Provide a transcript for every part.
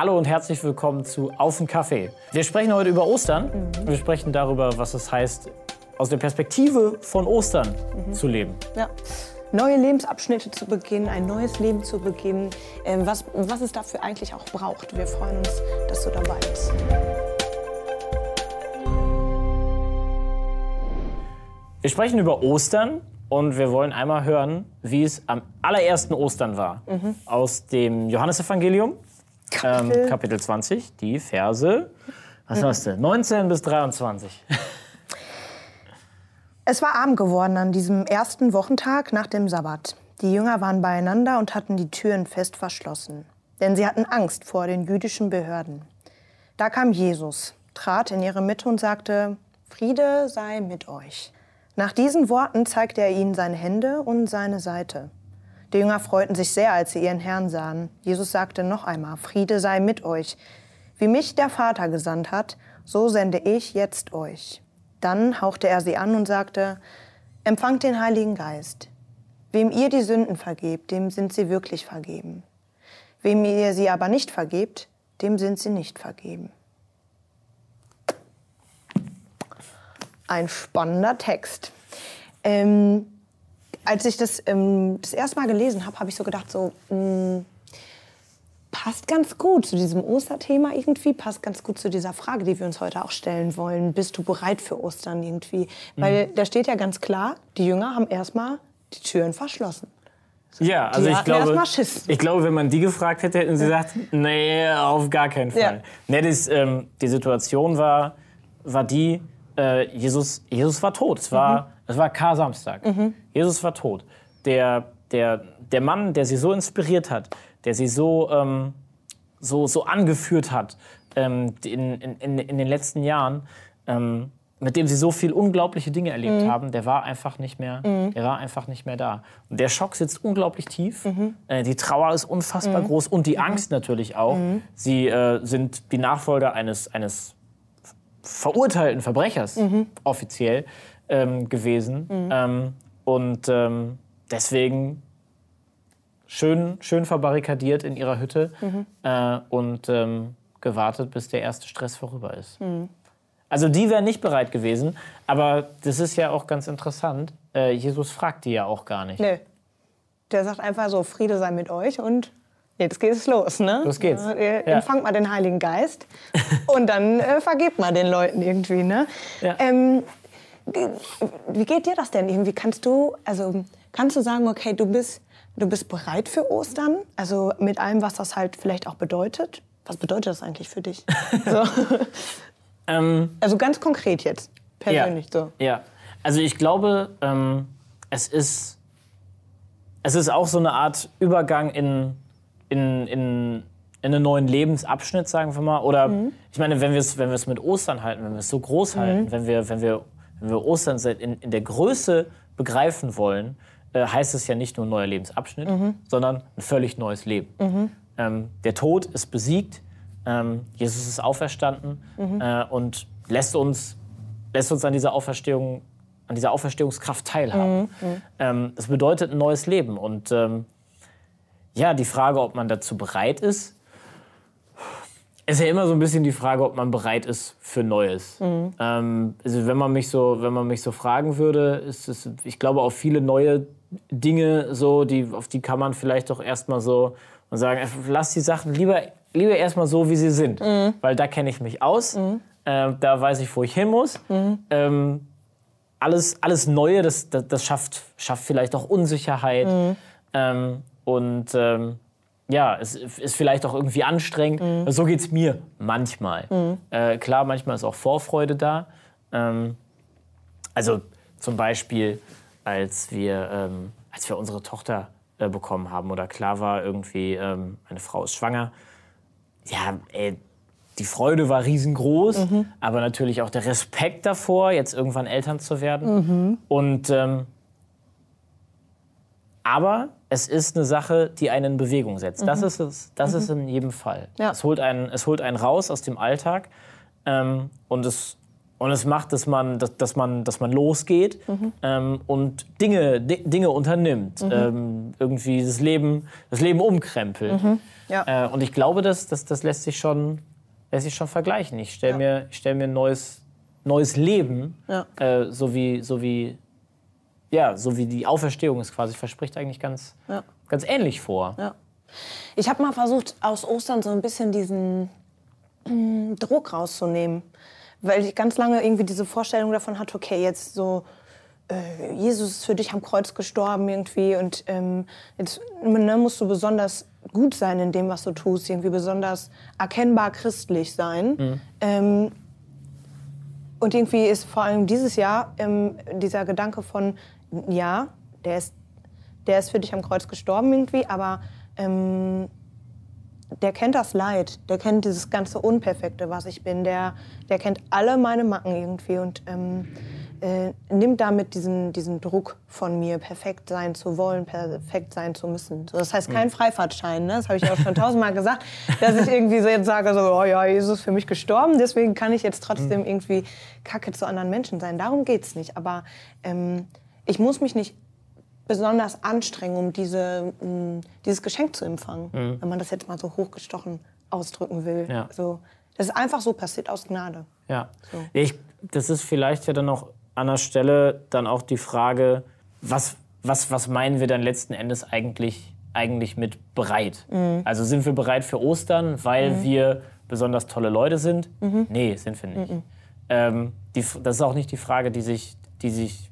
Hallo und herzlich willkommen zu Auf den Kaffee. Wir sprechen heute über Ostern. Wir sprechen darüber, was es heißt, aus der Perspektive von Ostern zu leben. Ja. Neue Lebensabschnitte zu beginnen, ein neues Leben zu beginnen, ähm, was, was es dafür eigentlich auch braucht. Wir freuen uns, dass du dabei bist. Wir sprechen über Ostern und wir wollen einmal hören, wie es am allerersten Ostern war. Aus dem Johannesevangelium, Kapitel. ähm, Kapitel 20, die Verse, was hast du, 19 bis 23. Es war Abend geworden an diesem ersten Wochentag nach dem Sabbat. Die Jünger waren beieinander und hatten die Türen fest verschlossen, denn sie hatten Angst vor den jüdischen Behörden. Da kam Jesus, trat in ihre Mitte und sagte, Friede sei mit euch. Nach diesen Worten zeigte er ihnen seine Hände und seine Seite. Die Jünger freuten sich sehr, als sie ihren Herrn sahen. Jesus sagte noch einmal, Friede sei mit euch. Wie mich der Vater gesandt hat, so sende ich jetzt euch. Dann hauchte er sie an und sagte, empfangt den Heiligen Geist. Wem ihr die Sünden vergebt, dem sind sie wirklich vergeben. Wem ihr sie aber nicht vergebt, dem sind sie nicht vergeben. Ein spannender Text. Ähm, als ich das ähm, das erste Mal gelesen habe, habe ich so gedacht, so mh, passt ganz gut zu diesem Osterthema irgendwie, passt ganz gut zu dieser Frage, die wir uns heute auch stellen wollen. Bist du bereit für Ostern irgendwie? Weil da steht ja ganz klar, die Jünger haben erstmal die Türen verschlossen. Ja, also ich glaube, ich glaube, wenn man die gefragt hätte, hätten sie gesagt, nee, auf gar keinen Fall. Ja. Nee, das, ähm, die Situation war, war die, äh, Jesus, Jesus war tot. Es war, Mhm. es war Kar-Samstag. Jesus war tot. Der, der, der Mann, der sie so inspiriert hat, der sie so, ähm, so, so angeführt hat ähm, in, in, in, den letzten Jahren, ähm, mit dem sie so viel unglaubliche Dinge erlebt Mhm. haben, der war einfach nicht mehr, der war einfach nicht mehr da. Und der Schock sitzt unglaublich tief. Mhm. Äh, die Trauer ist unfassbar groß und die Angst natürlich auch. Mhm. Sie äh, sind die Nachfolger eines, eines verurteilten Verbrechers Mhm. offiziell ähm, gewesen. Ähm, und ähm, deswegen schön, schön verbarrikadiert in ihrer Hütte Mhm. äh, und ähm, gewartet, bis der erste Stress vorüber ist. Mhm. Also die wären nicht bereit gewesen, aber das ist ja auch ganz interessant. Äh, Jesus fragt die ja auch gar nicht. Nö. Der sagt einfach so, Friede sei mit euch und jetzt geht es los. Ne? Los geht's. Ja. Empfangt mal den Heiligen Geist und dann äh, vergebt mal den Leuten irgendwie. Ne? Ja. Ähm, wie geht dir das denn irgendwie? Kannst du, also, kannst du sagen, okay, du bist, du bist bereit für Ostern? Also mit allem, was das halt vielleicht auch bedeutet? Was bedeutet das eigentlich für dich? so. Ähm, Also ganz konkret jetzt, persönlich so. Ja, also ich glaube, ähm, es, ist, es ist auch so eine Art Übergang in, in, in, in einen neuen Lebensabschnitt, sagen wir mal. Oder ich meine, wenn wir es wenn mit Ostern halten, wenn wir es so groß halten, wenn, wir, wenn, wir, wenn wir Ostern in, in der Größe begreifen wollen, äh, heißt es ja nicht nur ein neuer Lebensabschnitt, sondern ein völlig neues Leben. Ähm, der Tod ist besiegt, ähm, Jesus ist auferstanden äh, und lässt uns, lässt uns an dieser Auferstehung, an dieser Auferstehungskraft teilhaben. Ähm, das bedeutet ein neues Leben. Und ähm, ja, die Frage, ob man dazu bereit ist, ist ja immer so ein bisschen die Frage, ob man bereit ist für Neues. Ähm, also wenn man mich so, wenn man mich so fragen würde, ist es, ich glaube, auf viele neue Dinge so, die, auf die kann man vielleicht doch erstmal so und sagen, äh, lass die Sachen lieber, lieber erstmal so, wie sie sind, weil da kenne ich mich aus, äh, da weiß ich, wo ich hin muss. Ähm, alles, alles Neue, das, das, das schafft, schafft vielleicht auch Unsicherheit. Ähm, und ähm, ja, es ist vielleicht auch irgendwie anstrengend. So geht es mir manchmal. Äh, klar, manchmal ist auch Vorfreude da. Ähm, also zum Beispiel, als wir, ähm, als wir unsere Tochter äh, bekommen haben oder klar war, irgendwie, ähm, meine Frau ist schwanger. Ja, ey, die Freude war riesengroß, aber natürlich auch der Respekt davor, jetzt irgendwann Eltern zu werden. Und ähm, aber es ist eine Sache, die einen in Bewegung setzt. Das ist es. Das ist in jedem Fall. Ja. Es, holt einen, es holt einen raus aus dem Alltag ähm, und es und es macht, dass man, dass, dass man, dass man losgeht Mhm. ähm, und Dinge, Di- Dinge unternimmt. Ähm, irgendwie das Leben, das Leben umkrempelt. Mhm. Ja. Äh, und ich glaube, das, das, das lässt, sich schon, lässt sich schon vergleichen. Ich stelle mir, ich stell mir ein neues, neues Leben, Ja. äh, so, wie, so, wie, ja, so wie die Auferstehung es quasi verspricht, eigentlich ganz, Ja. ganz ähnlich vor. Ja. Ich habe mal versucht, aus Ostern so ein bisschen diesen mm, Druck rauszunehmen. Weil ich ganz lange irgendwie diese Vorstellung davon hatte, okay, jetzt so, äh, Jesus ist für dich am Kreuz gestorben irgendwie und ähm, jetzt ne, musst du besonders gut sein in dem, was du tust, irgendwie besonders erkennbar christlich sein. Ähm, und irgendwie ist vor allem dieses Jahr ähm, dieser Gedanke von, ja, der ist, der ist für dich am Kreuz gestorben irgendwie, aber ähm, der kennt das Leid, der kennt dieses ganze Unperfekte, was ich bin, der, der kennt alle meine Macken irgendwie und ähm, äh, nimmt damit diesen, diesen Druck von mir, perfekt sein zu wollen, perfekt sein zu müssen. So, das heißt kein Freifahrtschein, ne? das habe ich auch schon tausendmal gesagt, dass ich irgendwie so jetzt sage, so, oh ja, Jesus ist für mich gestorben, deswegen kann ich jetzt trotzdem irgendwie Kacke zu anderen Menschen sein. Darum geht's nicht. Aber ähm, ich muss mich nicht besonders anstrengen, um diese, mh, dieses Geschenk zu empfangen, wenn man das jetzt mal so hochgestochen ausdrücken will. Ja. So, das ist einfach so passiert aus Gnade. Ja. So. Ich, das ist vielleicht ja dann noch an der Stelle dann auch die Frage, was, was, was meinen wir dann letzten Endes eigentlich, eigentlich mit bereit? Mhm. Also sind wir bereit für Ostern, weil wir besonders tolle Leute sind? Mhm. Nee, sind wir nicht. Ähm, die, das ist auch nicht die Frage, die sich, die sich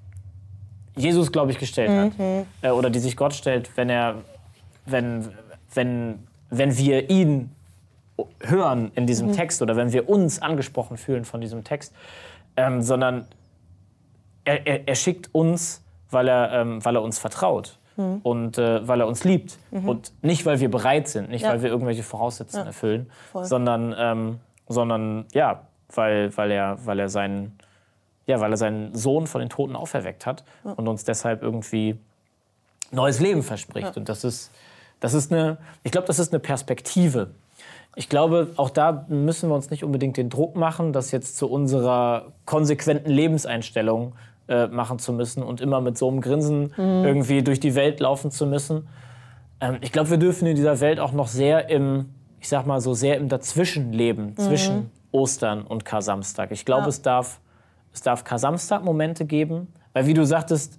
Jesus, glaube ich, gestellt hat. Äh, oder die sich Gott stellt, wenn er, wenn, wenn, wenn wir ihn hören in diesem Text oder wenn wir uns angesprochen fühlen von diesem Text, ähm, sondern er, er, er schickt uns, weil er, ähm, weil er uns vertraut und äh, weil er uns liebt und nicht, weil wir bereit sind, nicht, Ja. weil wir irgendwelche Voraussetzungen erfüllen, voll. sondern, ähm, sondern ja, weil, weil, er, weil, er seinen, ja, weil er seinen Sohn von den Toten auferweckt hat und uns deshalb irgendwie neues Leben verspricht. Und das ist, das ist eine, ich glaube, das ist eine Perspektive. Ich glaube, auch da müssen wir uns nicht unbedingt den Druck machen, das jetzt zu unserer konsequenten Lebenseinstellung äh, machen zu müssen und immer mit so einem Grinsen irgendwie durch die Welt laufen zu müssen. Ähm, ich glaube, wir dürfen in dieser Welt auch noch sehr im, ich sag mal so, sehr im Dazwischen leben, zwischen Ostern und Kar-Samstag. Ich glaube, Ja. es darf, es darf Kar-Samstag-Momente geben, weil wie du sagtest,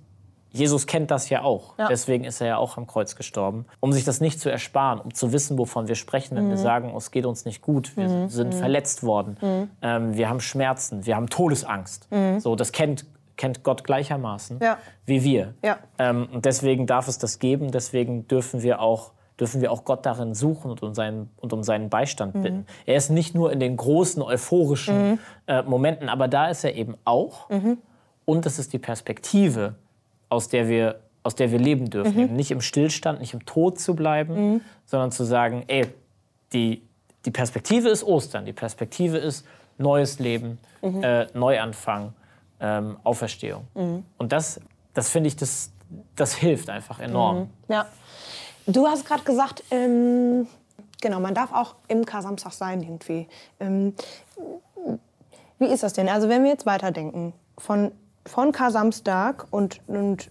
Jesus kennt das ja auch. Ja. Deswegen ist er ja auch am Kreuz gestorben. Um sich das nicht zu ersparen, um zu wissen, wovon wir sprechen, wenn Mhm. wir sagen, es geht uns nicht gut, wir sind verletzt worden, Mhm. ähm, wir haben Schmerzen, wir haben Todesangst. So, das kennt, kennt Gott gleichermaßen Ja. wie wir. Ja. Ähm, und deswegen darf es das geben, deswegen dürfen wir auch, dürfen wir auch Gott darin suchen und um seinen, und um seinen Beistand Mhm. bitten. Er ist nicht nur in den großen euphorischen äh, Momenten, aber da ist er eben auch. Mhm. Und das ist die Perspektive, aus der wir, aus der wir leben dürfen. Mhm. Eben nicht im Stillstand, nicht im Tod zu bleiben, sondern zu sagen, ey, die, die Perspektive ist Ostern, die Perspektive ist neues Leben, Mhm. äh, Neuanfang, ähm, Auferstehung. Und das, das finde ich, das, das hilft einfach enorm. Ja. Du hast gerade gesagt, ähm, genau, man darf auch im Kar-Samstag sein irgendwie. Ähm, wie ist das denn? Also wenn wir jetzt weiterdenken, von, von Kar-Samstag und, und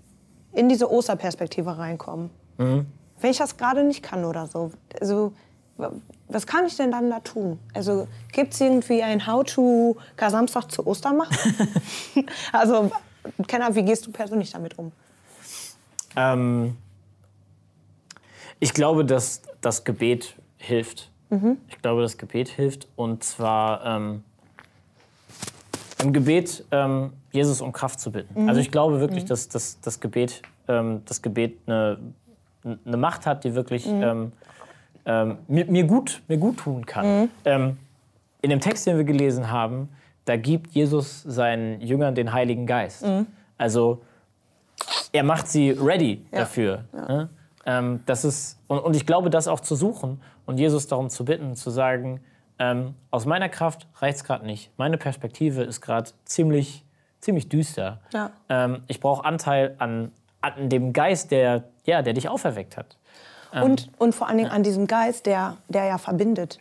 in diese Osterperspektive reinkommen. Wenn ich das gerade nicht kann oder so, also wa- was kann ich denn dann da tun? Also gibt es irgendwie ein How-to Kar-Samstag zu Ostern machen? also, Kenner, wie gehst du persönlich damit um? Ähm, ich glaube, dass das Gebet hilft. Ich glaube, das Gebet hilft. Und zwar ähm, im Gebet ähm, Jesus um Kraft zu bitten. Also ich glaube wirklich, dass, dass das Gebet, ähm, das Gebet eine, eine Macht hat, die wirklich ähm, ähm, mir, mir, gut, mir gut tun kann. Ähm, in dem Text, den wir gelesen haben, da gibt Jesus seinen Jüngern den Heiligen Geist. Also er macht sie ready dafür. Ne? Ähm, das ist, und, und ich glaube, das auch zu suchen und Jesus darum zu bitten, zu sagen, ähm, aus meiner Kraft reicht es gerade nicht. Meine Perspektive ist gerade ziemlich, ziemlich düster. Ja. Ähm, ich brauche Anteil an, an dem Geist, der, ja, der dich auferweckt hat. Und, und vor allen Dingen an diesem Geist, der, der ja verbindet.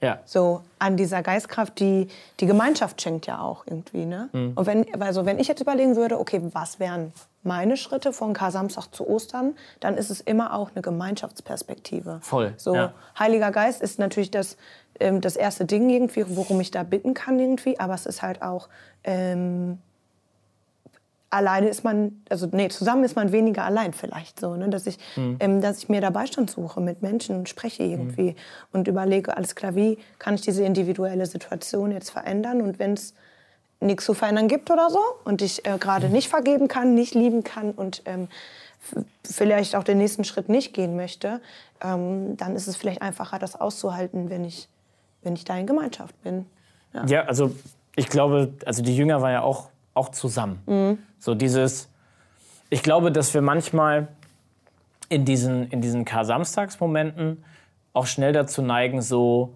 Ja. So an dieser Geistkraft, die die Gemeinschaft schenkt ja auch irgendwie. Ne? Mhm. Und wenn, also wenn ich jetzt überlegen würde, okay, was wären meine Schritte von Kar-Samstag zu Ostern, dann ist es immer auch eine Gemeinschaftsperspektive. Voll, So, ja. Heiliger Geist ist natürlich das, ähm, das erste Ding irgendwie, worum ich da bitten kann irgendwie, aber es ist halt auch ähm, alleine ist man, also nee, zusammen ist man weniger allein vielleicht so, ne? dass ich, ähm, dass ich mir da Beistand suche mit Menschen und spreche irgendwie und überlege, alles klar, wie kann ich diese individuelle Situation jetzt verändern und wenn es nichts zu verändern gibt oder so und ich äh, gerade nicht vergeben kann, nicht lieben kann und ähm, vielleicht auch den nächsten Schritt nicht gehen möchte, ähm, dann ist es vielleicht einfacher, das auszuhalten, wenn ich, wenn ich da in Gemeinschaft bin. Ja. Ja, also ich glaube, also die Jünger waren ja auch, auch zusammen. So dieses, ich glaube, dass wir manchmal in diesen, in diesen Kar-Samstagsmomenten auch schnell dazu neigen, so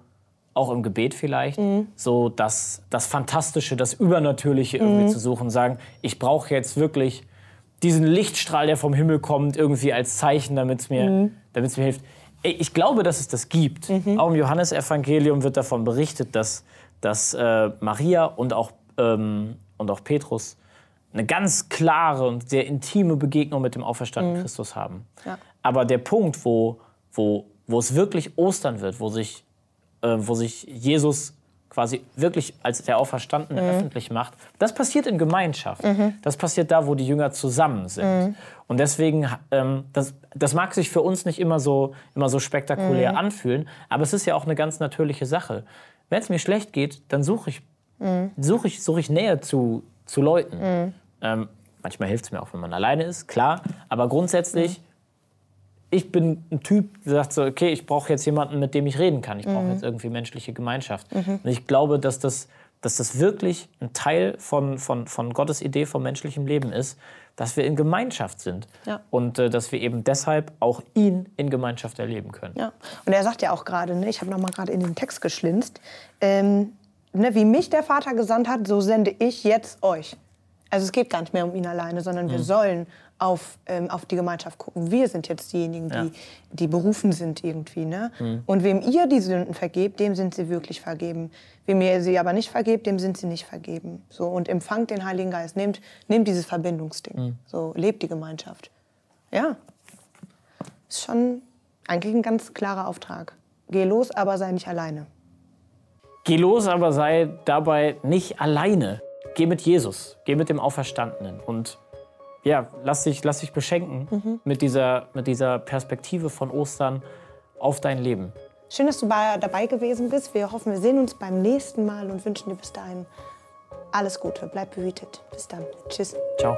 auch im Gebet vielleicht, so das, das Fantastische, das Übernatürliche irgendwie zu suchen, sagen, ich brauche jetzt wirklich diesen Lichtstrahl, der vom Himmel kommt, irgendwie als Zeichen, damit es mir, damit's mir hilft. Ich glaube, dass es das gibt. Auch im Johannesevangelium wird davon berichtet, dass, dass äh, Maria und auch, ähm, und auch Petrus eine ganz klare und sehr intime Begegnung mit dem auferstandenen Christus haben. Ja. Aber der Punkt, wo, wo, wo es wirklich Ostern wird, wo sich, äh, wo sich Jesus quasi wirklich als der Auferstandene öffentlich macht, das passiert in Gemeinschaft. Das passiert da, wo die Jünger zusammen sind. Und deswegen, ähm, das, das mag sich für uns nicht immer so, immer so spektakulär anfühlen, aber es ist ja auch eine ganz natürliche Sache. Wenn es mir schlecht geht, dann suche ich, suche ich, suche ich Nähe zu, zu Leuten. Ähm, manchmal hilft es mir auch, wenn man alleine ist, klar. Aber grundsätzlich, ich bin ein Typ, der sagt so, okay, ich brauche jetzt jemanden, mit dem ich reden kann. Ich brauche jetzt irgendwie menschliche Gemeinschaft. Und ich glaube, dass das, dass das wirklich ein Teil von, von, von Gottes Idee vom menschlichen Leben ist, dass wir in Gemeinschaft sind. Ja. Und äh, dass wir eben deshalb auch ihn in Gemeinschaft erleben können. Ja. Und er sagt ja auch gerade, ne, ich habe noch mal gerade in den Text geschlinzt, ähm, ne, wie mich der Vater gesandt hat, so sende ich jetzt euch. Also es geht gar nicht mehr um ihn alleine, sondern Mhm. wir sollen auf, ähm, auf die Gemeinschaft gucken. Wir sind jetzt diejenigen, die, Ja. die berufen sind irgendwie. Ne? Mhm. Und wem ihr die Sünden vergebt, dem sind sie wirklich vergeben. Wem ihr sie aber nicht vergebt, dem sind sie nicht vergeben. So, und empfangt den Heiligen Geist. Nehmt, nehmt dieses Verbindungsding. Mhm. So, lebt die Gemeinschaft. Ja, ist schon eigentlich ein ganz klarer Auftrag. Geh los, aber sei nicht alleine. Geh los, aber sei dabei nicht alleine. Geh mit Jesus, geh mit dem Auferstandenen und ja, lass dich, lass dich beschenken mit, dieser, mit dieser Perspektive von Ostern auf dein Leben. Schön, dass du bei, dabei gewesen bist. Wir hoffen, wir sehen uns beim nächsten Mal und wünschen dir bis dahin alles Gute. Bleib behütet. Bis dann. Tschüss. Ciao.